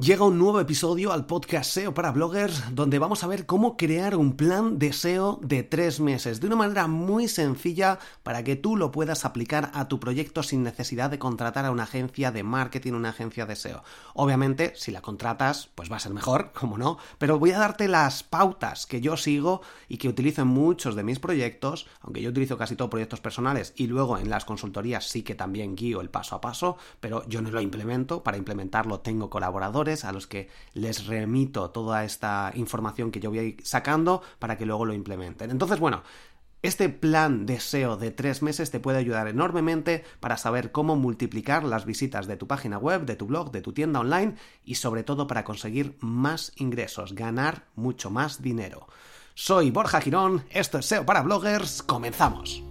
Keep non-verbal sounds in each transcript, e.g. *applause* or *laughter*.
Llega un nuevo episodio al podcast SEO para bloggers donde vamos a ver cómo crear un plan de SEO de tres meses de una manera muy sencilla para que tú lo puedas aplicar a tu proyecto sin necesidad de contratar a una agencia de marketing, una agencia de SEO. Obviamente, si la contratas, pues va a ser mejor, *laughs* como no, pero voy a darte las pautas que yo sigo y que utilizo en muchos de mis proyectos, aunque yo utilizo casi todos proyectos personales y luego en las consultorías sí que también guío el paso a paso, pero yo no lo implemento, para implementarlo tengo colaboradores a los que les remito toda esta información que yo voy sacando para que luego lo implementen. Entonces, bueno, este plan de SEO de tres meses te puede ayudar enormemente para saber cómo multiplicar las visitas de tu página web, de tu blog, de tu tienda online y sobre todo para conseguir más ingresos, ganar mucho más dinero. Soy Borja Girón, esto es SEO para bloggers, comenzamos.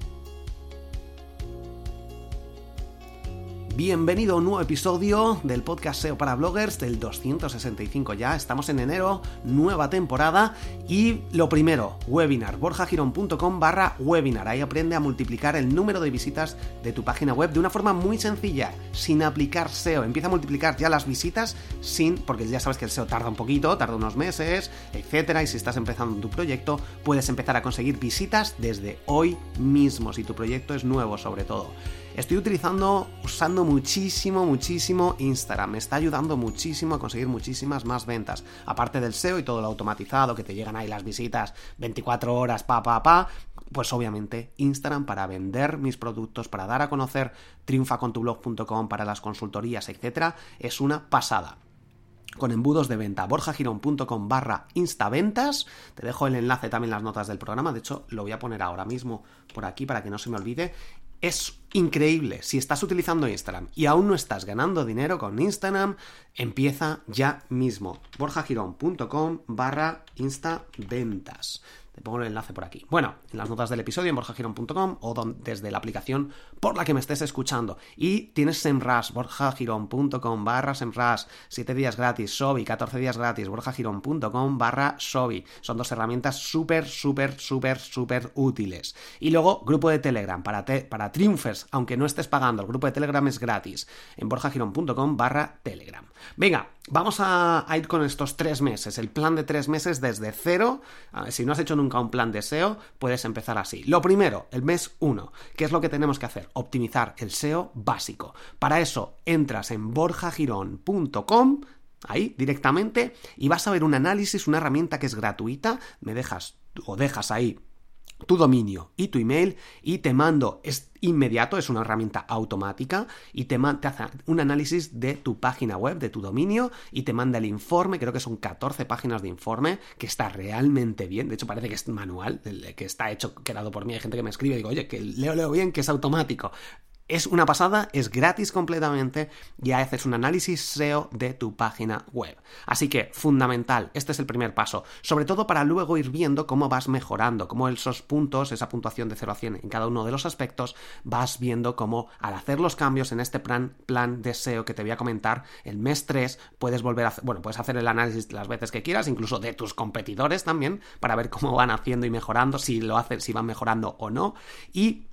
Bienvenido a un nuevo episodio del podcast SEO para bloggers del 265 ya. Estamos en enero, nueva temporada y lo primero, webinar, borjagirón.com barra webinar. Ahí aprende a multiplicar el número de visitas de tu página web de una forma muy sencilla, sin aplicar SEO. Empieza a multiplicar ya las visitas sin, porque ya sabes que el SEO tarda un poquito, tarda unos meses, etcétera. Y si estás empezando tu proyecto, puedes empezar a conseguir visitas desde hoy mismo, si tu proyecto es nuevo sobre todo. Estoy utilizando, usando muchísimo, muchísimo Instagram. Me está ayudando muchísimo a conseguir muchísimas más ventas. Aparte del SEO y todo lo automatizado, que te llegan ahí las visitas 24 horas, pa, pa, pa. Pues obviamente Instagram para vender mis productos, para dar a conocer triunfacontublog.com para las consultorías, etcétera, es una pasada con embudos de venta. borjagirón.com barra instaventas. Te dejo el enlace también en las notas del programa. De hecho, lo voy a poner ahora mismo por aquí para que no se me olvide. Es increíble. Si estás utilizando Instagram y aún no estás ganando dinero con Instagram, empieza ya mismo. borjagirón.com barra instaventas pongo el enlace por aquí. Bueno, en las notas del episodio en borjagirón.com o desde la aplicación por la que me estés escuchando. Y tienes Semras, borjagirón.com barra Semras, 7 días gratis, Sobi, 14 días gratis, borjagirón.com barra Sobi. Son dos herramientas súper, súper, súper, súper útiles. Y luego, grupo de Telegram para, para triunfers, aunque no estés pagando, el grupo de Telegram es gratis, en borjagirón.com barra Telegram. Venga, vamos a, ir con estos tres meses, el plan de tres meses desde cero. si no has hecho nunca un plan de SEO, puedes empezar así. Lo primero, el mes 1. ¿Qué es lo que tenemos que hacer? Optimizar el SEO básico. Para eso, entras en borjagirón.com ahí directamente y vas a ver un análisis, una herramienta que es gratuita, me dejas o dejas ahí tu dominio y tu email y te mando, es inmediato, es una herramienta automática y te, hace un análisis de tu página web, de tu dominio y te manda el informe, creo que son 14 páginas de informe, que está realmente bien, de hecho parece que es manual, que está hecho, quedado por mí, hay gente que me escribe y digo, oye, que leo, leo bien, que es automático. Es una pasada, es gratis completamente y haces un análisis SEO de tu página web. Así que, fundamental, este es el primer paso, sobre todo para luego ir viendo cómo vas mejorando, cómo esos puntos, esa puntuación de 0 a 100 en cada uno de los aspectos, vas viendo cómo al hacer los cambios en este plan, plan de SEO que te voy a comentar, el mes 3 puedes volver a hacer, bueno, puedes hacer el análisis las veces que quieras, incluso de tus competidores también, para ver cómo van haciendo y mejorando, si lo hacen, si van mejorando o no, y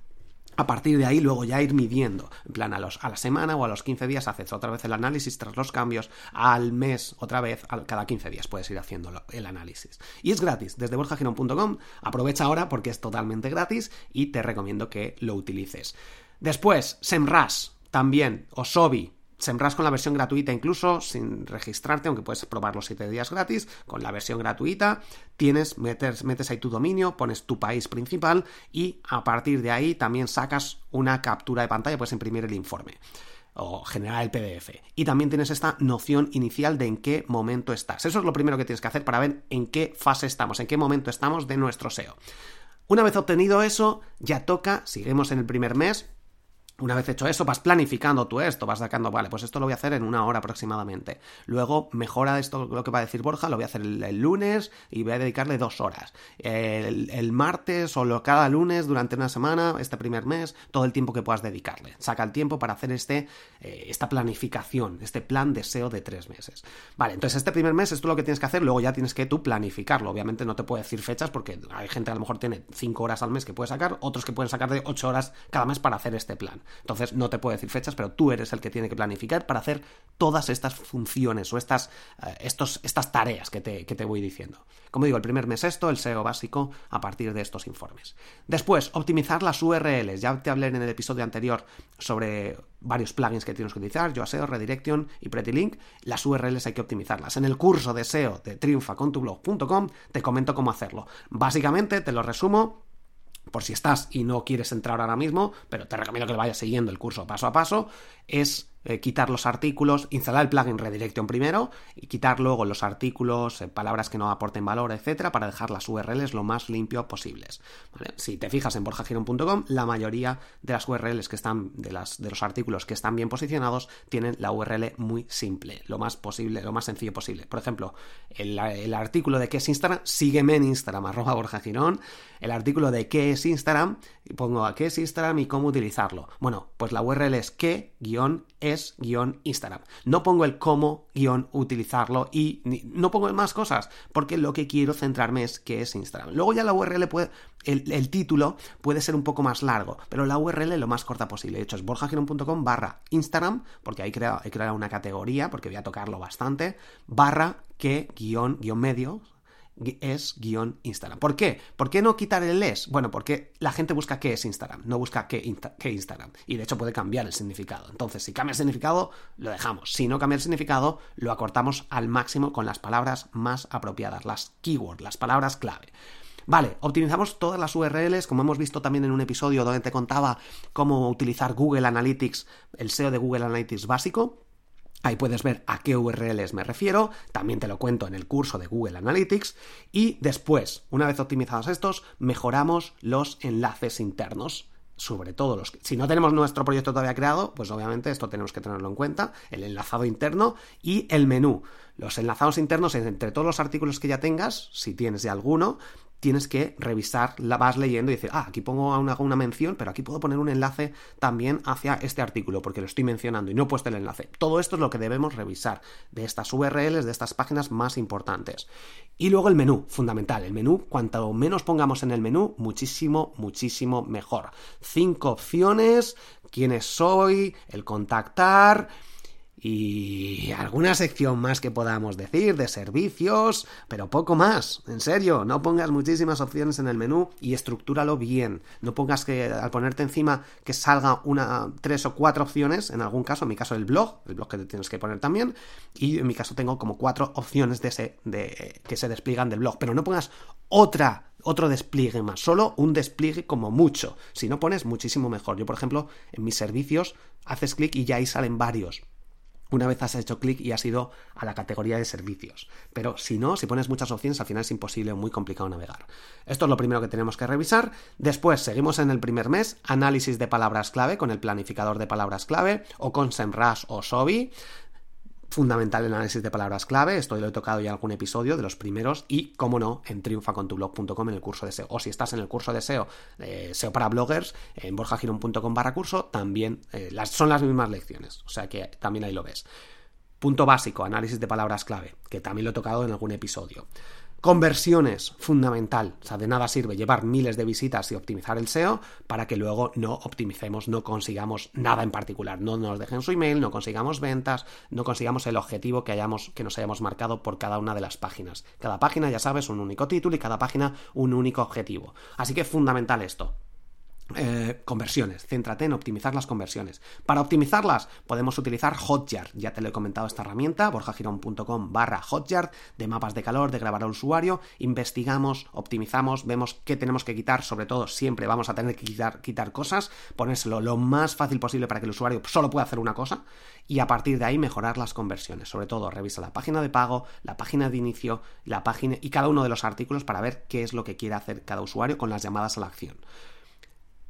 a partir de ahí luego ya ir midiendo, en plan a, los, a la semana o a los 15 días haces otra vez el análisis tras los cambios, al mes otra vez, cada 15 días puedes ir haciendo el análisis. Y es gratis, desde borjagirón.com, aprovecha ahora porque es totalmente gratis y te recomiendo que lo utilices. Después, Semras, también, o Sobi, Sembras con la versión gratuita incluso sin registrarte, aunque puedes probar los 7 días gratis, con la versión gratuita tienes, metes, metes ahí tu dominio, pones tu país principal y a partir de ahí también sacas una captura de pantalla, puedes imprimir el informe o generar el PDF. Y también tienes esta noción inicial de en qué momento estás. Eso es lo primero que tienes que hacer para ver en qué fase estamos, en qué momento estamos de nuestro SEO. Una vez obtenido eso, ya toca, seguimos en el primer mes, Una vez hecho eso, vas planificando tú esto, vas sacando, vale, pues esto lo voy a hacer en una hora aproximadamente. Luego, mejora esto, lo que va a decir Borja, lo voy a hacer el, lunes y voy a dedicarle dos horas. El, martes o lo, cada lunes durante una semana, este primer mes, todo el tiempo que puedas dedicarle. Saca el tiempo para hacer este, eh, esta planificación, este plan de SEO de tres meses. Vale, entonces este primer mes es lo que tienes que hacer, luego ya tienes que tú planificarlo. Obviamente no te puedo decir fechas porque hay gente que a lo mejor tiene cinco horas al mes que puede sacar, otros que pueden sacar de ocho horas cada mes para hacer este plan. Entonces no te puedo decir fechas, pero tú eres el que tiene que planificar para hacer todas estas funciones o estas, eh, estos, estas tareas que te, que te voy diciendo. Como digo, el primer mes esto, el SEO básico a partir de estos informes. Después, optimizar las URLs. Ya te hablé en el episodio anterior sobre varios plugins que tienes que utilizar, SEO, Redirection y PrettyLink. Las URLs hay que optimizarlas. En el curso de SEO de triunfacontublog.com te comento cómo hacerlo. Básicamente, te lo resumo, por si estás y no quieres entrar ahora mismo, pero te recomiendo que vayas siguiendo el curso paso a paso, es eh, quitar los artículos, instalar el plugin Redirection primero y quitar luego los artículos, eh, palabras que no aporten valor, etcétera, para dejar las URLs lo más limpio posibles. Si te fijas en borjagiron.com, la mayoría de las URLs que están, de, las, de los artículos que están bien posicionados, tienen la URL muy simple, lo más posible, lo más sencillo posible. Por ejemplo, el, artículo de qué es Instagram, sígueme en Instagram, *laughs* arroba borjagirón. El artículo de qué es Instagram, pongo a qué es Instagram y cómo utilizarlo. Bueno, pues la URL es guion guion Instagram. No pongo el cómo guion utilizarlo y no pongo más cosas, porque lo que quiero centrarme es qué es Instagram. Luego ya la URL puede, el, título puede ser un poco más largo, pero la URL lo más corta posible. De hecho, es borjagiron.com barra Instagram, porque ahí he creado una categoría, porque voy a tocarlo bastante, barra que guion, guion medio, es guion Instagram. ¿Por qué? ¿Por qué no quitar el es? Bueno, porque la gente busca qué es Instagram, no busca qué, Instagram. Y de hecho puede cambiar el significado. Entonces, si cambia el significado, lo dejamos. Si no cambia el significado, lo acortamos al máximo con las palabras más apropiadas, las keywords, las palabras clave. Vale, optimizamos todas las URLs, como hemos visto también en un episodio donde te contaba cómo utilizar Google Analytics, el SEO de Google Analytics básico. Ahí puedes ver a qué URLs me refiero, también te lo cuento en el curso de Google Analytics y después, una vez optimizados estos, mejoramos los enlaces internos sobre todo los que, si no tenemos nuestro proyecto todavía creado, pues obviamente esto tenemos que tenerlo en cuenta, el enlazado interno y el menú. Los enlazados internos entre todos los artículos que ya tengas, si tienes ya alguno, tienes que revisar, la vas leyendo y decir, ah, aquí pongo una, una, mención, pero aquí puedo poner un enlace también hacia este artículo, porque lo estoy mencionando y no he puesto el enlace. Todo esto es lo que debemos revisar de estas URLs, de estas páginas más importantes. Y luego el menú, fundamental. El menú, cuanto menos pongamos en el menú, muchísimo, muchísimo mejor. Cinco opciones, quiénes soy, el contactar, y alguna sección más que podamos decir de servicios, pero poco más. En serio, no pongas muchísimas opciones en el menú y estructúralo bien. No pongas que al ponerte encima que salga una tres o cuatro opciones, en algún caso, en mi caso el blog, el blog que te tienes que poner también, y en mi caso tengo como cuatro opciones de ese, de, que se despliegan del blog, pero no pongas otra otro despliegue más, solo un despliegue como mucho. Si no pones muchísimo mejor. Yo, por ejemplo, en mis servicios haces clic y ya ahí salen varios una vez has hecho clic y has ido a la categoría de servicios. Pero si no, si pones muchas opciones, al final es imposible o muy complicado navegar. Esto es lo primero que tenemos que revisar. Después, seguimos en el primer mes, análisis de palabras clave con el planificador de palabras clave o con SEMrush o Sobi fundamental el análisis de palabras clave, esto lo he tocado ya en algún episodio de los primeros y, como no, en triunfacontublog.com en el curso de SEO. O si estás en el curso de SEO, SEO para bloggers, en borjagiron.com barra curso, también eh, son las mismas lecciones, o sea que también ahí lo ves. Punto básico, análisis de palabras clave, que también lo he tocado en algún episodio. Conversiones, fundamental. O sea, de nada sirve llevar miles de visitas y optimizar el SEO para que luego no optimicemos, no consigamos nada en particular. No nos dejen su email, no consigamos ventas, no consigamos el objetivo que, hayamos, que nos hayamos marcado por cada una de las páginas. Cada página, ya sabes, un único título y cada página un único objetivo. Así que fundamental esto. Eh, conversiones, céntrate en optimizar las conversiones. Para optimizarlas podemos utilizar Hotjar, ya te lo he comentado esta herramienta, borjagirón.com barra Hotjar, de mapas de calor, de grabar al usuario, investigamos, optimizamos, vemos qué tenemos que quitar, sobre todo siempre vamos a tener que quitar, quitar cosas, ponérselo lo más fácil posible para que el usuario solo pueda hacer una cosa y a partir de ahí mejorar las conversiones. Sobre todo revisa la página de pago, la página de inicio, la página y cada uno de los artículos para ver qué es lo que quiere hacer cada usuario con las llamadas a la acción.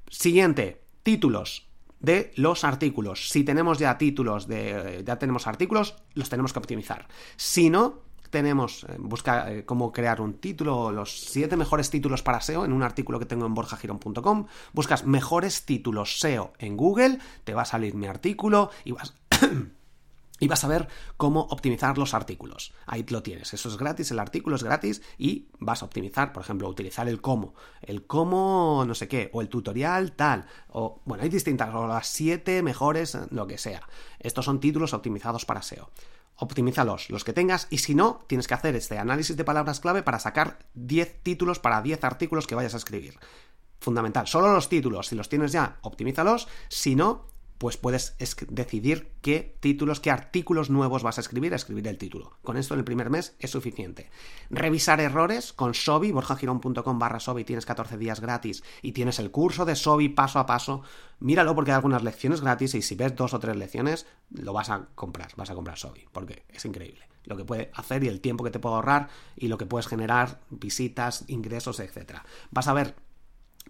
Siguiente, títulos. de los artículos. Si tenemos ya títulos de. ya tenemos artículos, los tenemos que optimizar. Si no, tenemos, eh, busca eh, cómo crear un título, los siete mejores títulos para SEO en un artículo que tengo en borjagiron.com, buscas mejores títulos SEO en Google, te va a salir mi artículo y vas... y vas a ver cómo optimizar los artículos. Ahí lo tienes, eso es gratis, el artículo es gratis y vas a optimizar, por ejemplo, utilizar el cómo, el cómo no sé qué, o el tutorial tal, o bueno, hay distintas, o las siete mejores, lo que sea. Estos son títulos optimizados para SEO optimízalos, los que tengas, y si no, tienes que hacer este análisis de palabras clave para sacar 10 títulos para 10 artículos que vayas a escribir. Fundamental, solo los títulos, si los tienes ya, optimízalos, si no, pues puedes decidir qué títulos, qué artículos nuevos vas a escribir, a escribir el título. Con esto en el primer mes es suficiente. Revisar errores con Sobi, borjagirón.com barra Sobi, tienes 14 días gratis y tienes el curso de Sobi paso a paso. Míralo porque hay algunas lecciones gratis y si ves dos o tres lecciones, lo vas a comprar, vas a comprar Sobi, porque es increíble lo que puede hacer y el tiempo que te puede ahorrar y lo que puedes generar, visitas, ingresos, etc. Vas a ver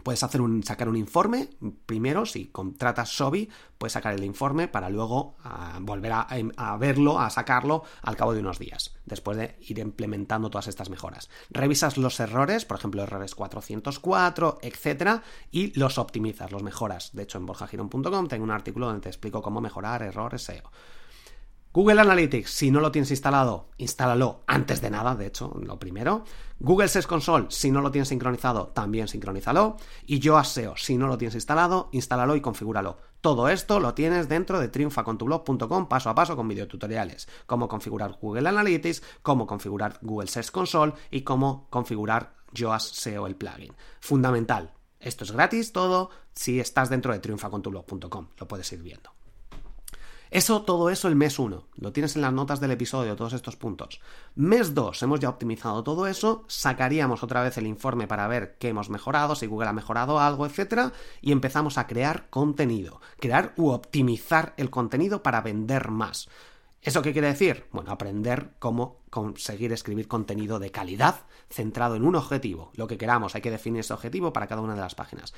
Puedes hacer un, sacar un informe, primero, si contratas Sobi, puedes sacar el informe para luego ah, volver a, verlo, a sacarlo al cabo de unos días, después de ir implementando todas estas mejoras. Revisas los errores, por ejemplo, errores 404, etcétera, y los optimizas, los mejoras. De hecho, en borjagiron.com tengo un artículo donde te explico cómo mejorar errores SEO. Google Analytics, si no lo tienes instalado, instálalo antes de nada, de hecho, lo primero. Google Search Console, si no lo tienes sincronizado, también sincronízalo. Y Yoast SEO, si no lo tienes instalado, instálalo y configúralo. Todo esto lo tienes dentro de triunfacontublog.com paso a paso con videotutoriales. Cómo configurar Google Analytics, cómo configurar Google Search Console y cómo configurar Yoast SEO el plugin. Fundamental. Esto es gratis todo si estás dentro de triunfacontublog.com. Lo puedes ir viendo. Eso, todo eso el mes 1. Lo tienes en las notas del episodio, todos estos puntos. Mes 2, hemos ya optimizado todo eso, sacaríamos otra vez el informe para ver qué hemos mejorado, si Google ha mejorado algo, etc. Y empezamos a crear contenido. Crear u optimizar el contenido para vender más. ¿Eso qué quiere decir? Bueno, aprender cómo conseguir escribir contenido de calidad centrado en un objetivo, lo que queramos, hay que definir ese objetivo para cada una de las páginas.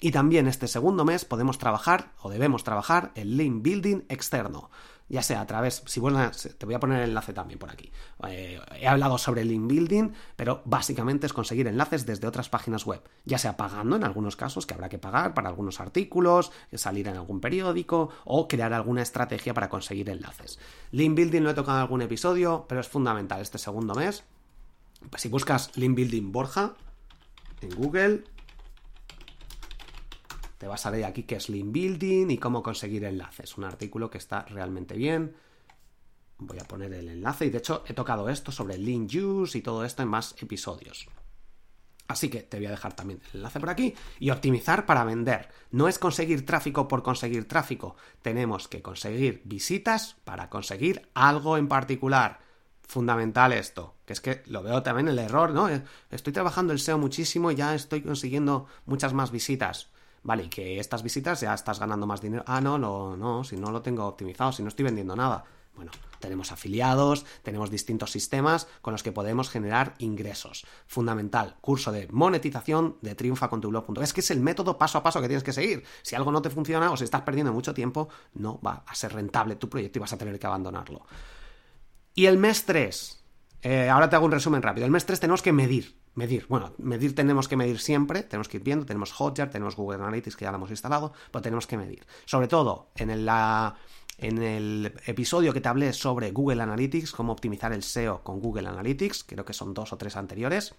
Y también este segundo mes podemos trabajar o debemos trabajar el link building externo ya sea a través, si te voy a poner el enlace también por aquí. Eh, he hablado sobre link building, pero básicamente es conseguir enlaces desde otras páginas web, ya sea pagando en algunos casos, que habrá que pagar para algunos artículos, salir en algún periódico o crear alguna estrategia para conseguir enlaces. Link building lo he tocado en algún episodio, pero es fundamental este segundo mes. Si buscas link building Borja en Google, te va a salir aquí que es link building y cómo conseguir enlaces. Un artículo que está realmente bien. Voy a poner el enlace y de hecho he tocado esto sobre link use y todo esto en más episodios. Así que te voy a dejar también el enlace por aquí y optimizar para vender. No es conseguir tráfico por conseguir tráfico. Tenemos que conseguir visitas para conseguir algo en particular. Fundamental esto, que es que lo veo también el error, ¿no? Estoy trabajando el SEO muchísimo y ya estoy consiguiendo muchas más visitas. Vale, y que estas visitas ya estás ganando más dinero. Ah, no, no, no, si no lo tengo optimizado, si no estoy vendiendo nada. Bueno, tenemos afiliados, tenemos distintos sistemas con los que podemos generar ingresos. Fundamental, curso de monetización de triunfacontublog.es, Es que es el método paso a paso que tienes que seguir. Si algo no te funciona o si estás perdiendo mucho tiempo, no va a ser rentable tu proyecto y vas a tener que abandonarlo. Y el mes 3, eh, ahora te hago un resumen rápido. El mes 3 tenemos que medir. Medir, bueno, medir tenemos que medir siempre, tenemos que ir viendo, tenemos Hotjar, tenemos Google Analytics que ya lo hemos instalado, pero tenemos que medir. Sobre todo en el, en el episodio que te hablé sobre Google Analytics, cómo optimizar el SEO con Google Analytics, creo que son dos o tres anteriores,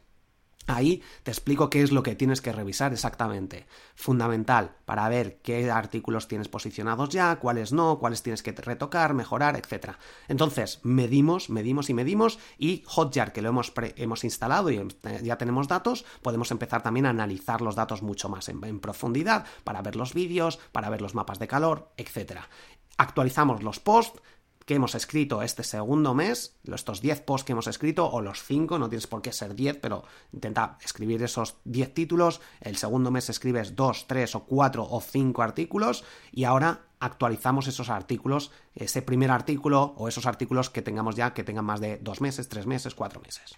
Ahí te explico qué es lo que tienes que revisar exactamente. Fundamental para ver qué artículos tienes posicionados ya, cuáles no, cuáles tienes que retocar, mejorar, etc. Entonces, medimos, medimos y medimos y Hotjar, que lo hemos, hemos instalado y eh, ya tenemos datos, podemos empezar también a analizar los datos mucho más en, en profundidad para ver los vídeos, para ver los mapas de calor, etc. Actualizamos los posts, que hemos escrito este segundo mes, estos 10 posts que hemos escrito, o los 5, no tienes por qué ser 10, pero intenta escribir esos 10 títulos, el segundo mes escribes 2, 3 o 4 o 5 artículos y ahora actualizamos esos artículos, ese primer artículo o esos artículos que tengamos ya que tengan más de 2 meses, 3 meses, 4 meses.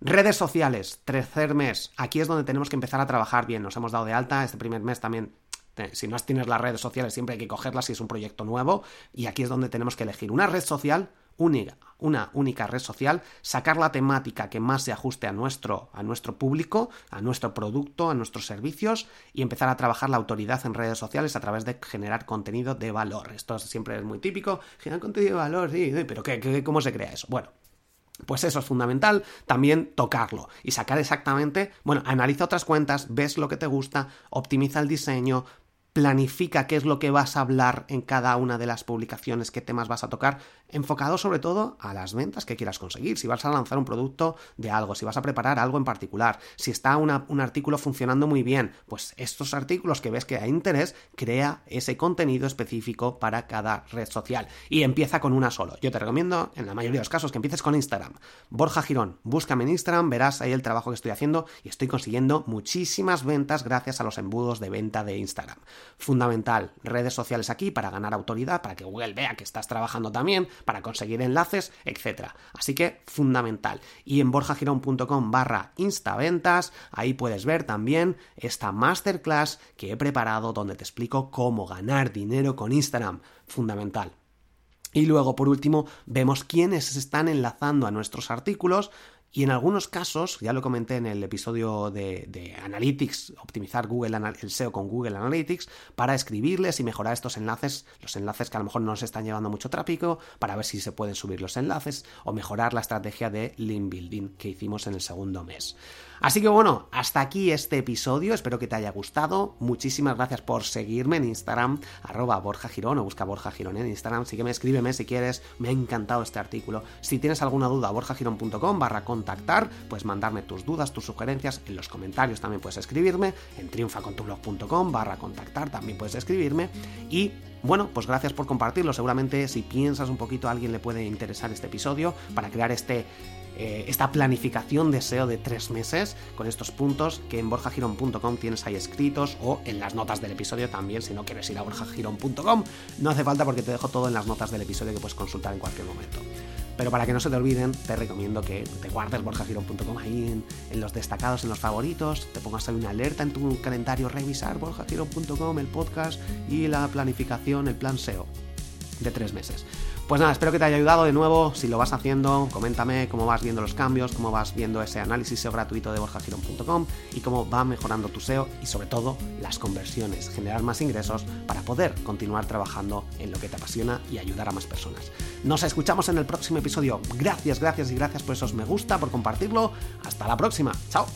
Redes sociales, tercer mes, aquí es donde tenemos que empezar a trabajar bien, nos hemos dado de alta, este primer mes también Si no tienes las redes sociales, siempre hay que cogerlas si es un proyecto nuevo. Y aquí es donde tenemos que elegir una red social única, una única red social, sacar la temática que más se ajuste a nuestro, a nuestro público, a nuestro producto, a nuestros servicios y empezar a trabajar la autoridad en redes sociales a través de generar contenido de valor. Esto siempre es muy típico, generar contenido de valor, sí, pero ¿qué, cómo se crea eso? Bueno, pues eso es fundamental, también tocarlo y sacar exactamente, bueno, analiza otras cuentas, ves lo que te gusta, optimiza el diseño, planifica qué es lo que vas a hablar en cada una de las publicaciones, qué temas vas a tocar, enfocado sobre todo a las ventas que quieras conseguir. Si vas a lanzar un producto de algo, si vas a preparar algo en particular, si está un artículo funcionando muy bien, pues estos artículos que ves que hay interés, crea ese contenido específico para cada red social y empieza con una solo. Yo te recomiendo, en la mayoría de los casos, que empieces con Instagram. Borja Girón, búscame en Instagram, verás ahí el trabajo que estoy haciendo y estoy consiguiendo muchísimas ventas gracias a los embudos de venta de Instagram fundamental. Redes sociales aquí para ganar autoridad, para que Google vea que estás trabajando también, para conseguir enlaces, etc. Así que fundamental. Y en borjagirón.com barra instaventas, ahí puedes ver también esta masterclass que he preparado donde te explico cómo ganar dinero con Instagram. Fundamental. Y luego, por último, vemos quiénes se están enlazando a nuestros artículos y en algunos casos, ya lo comenté en el episodio de, Analytics, optimizar Google el SEO con Google Analytics, para escribirles y mejorar estos enlaces, los enlaces que a lo mejor no nos están llevando mucho tráfico, para ver si se pueden subir los enlaces o mejorar la estrategia de link building que hicimos en el segundo mes. Así que bueno, hasta aquí este episodio, espero que te haya gustado. Muchísimas gracias por seguirme en Instagram, arroba Borja Girón o busca Borja Girón en Instagram. Sígueme, escríbeme si quieres, me ha encantado este artículo. Si tienes alguna duda, borjagirón.com barra contactar, puedes mandarme tus dudas, tus sugerencias en los comentarios, también puedes escribirme, en triunfacontublog.com barra contactar, también puedes escribirme y bueno, pues gracias por compartirlo. Seguramente si piensas un poquito a alguien le puede interesar este episodio para crear este eh, esta planificación de SEO de tres meses con estos puntos que en borjagirón.com tienes ahí escritos o en las notas del episodio también si no quieres ir a borjagirón.com no hace falta porque te dejo todo en las notas del episodio que puedes consultar en cualquier momento. Pero para que no se te olviden, te recomiendo que te guardes borjagirón.com ahí en, los destacados, en los favoritos, te pongas ahí una alerta en tu calendario, revisar borjagirón.com, el podcast y la planificación, el plan SEO de tres meses. Pues nada, espero que te haya ayudado de nuevo. Si lo vas haciendo, coméntame cómo vas viendo los cambios, cómo vas viendo ese análisis SEO gratuito de borjagirón.com y cómo va mejorando tu SEO y sobre todo las conversiones, generar más ingresos para poder continuar trabajando en lo que te apasiona y ayudar a más personas. Nos escuchamos en el próximo episodio. Gracias, gracias y gracias por esos me gusta, por compartirlo. Hasta la próxima. Chao.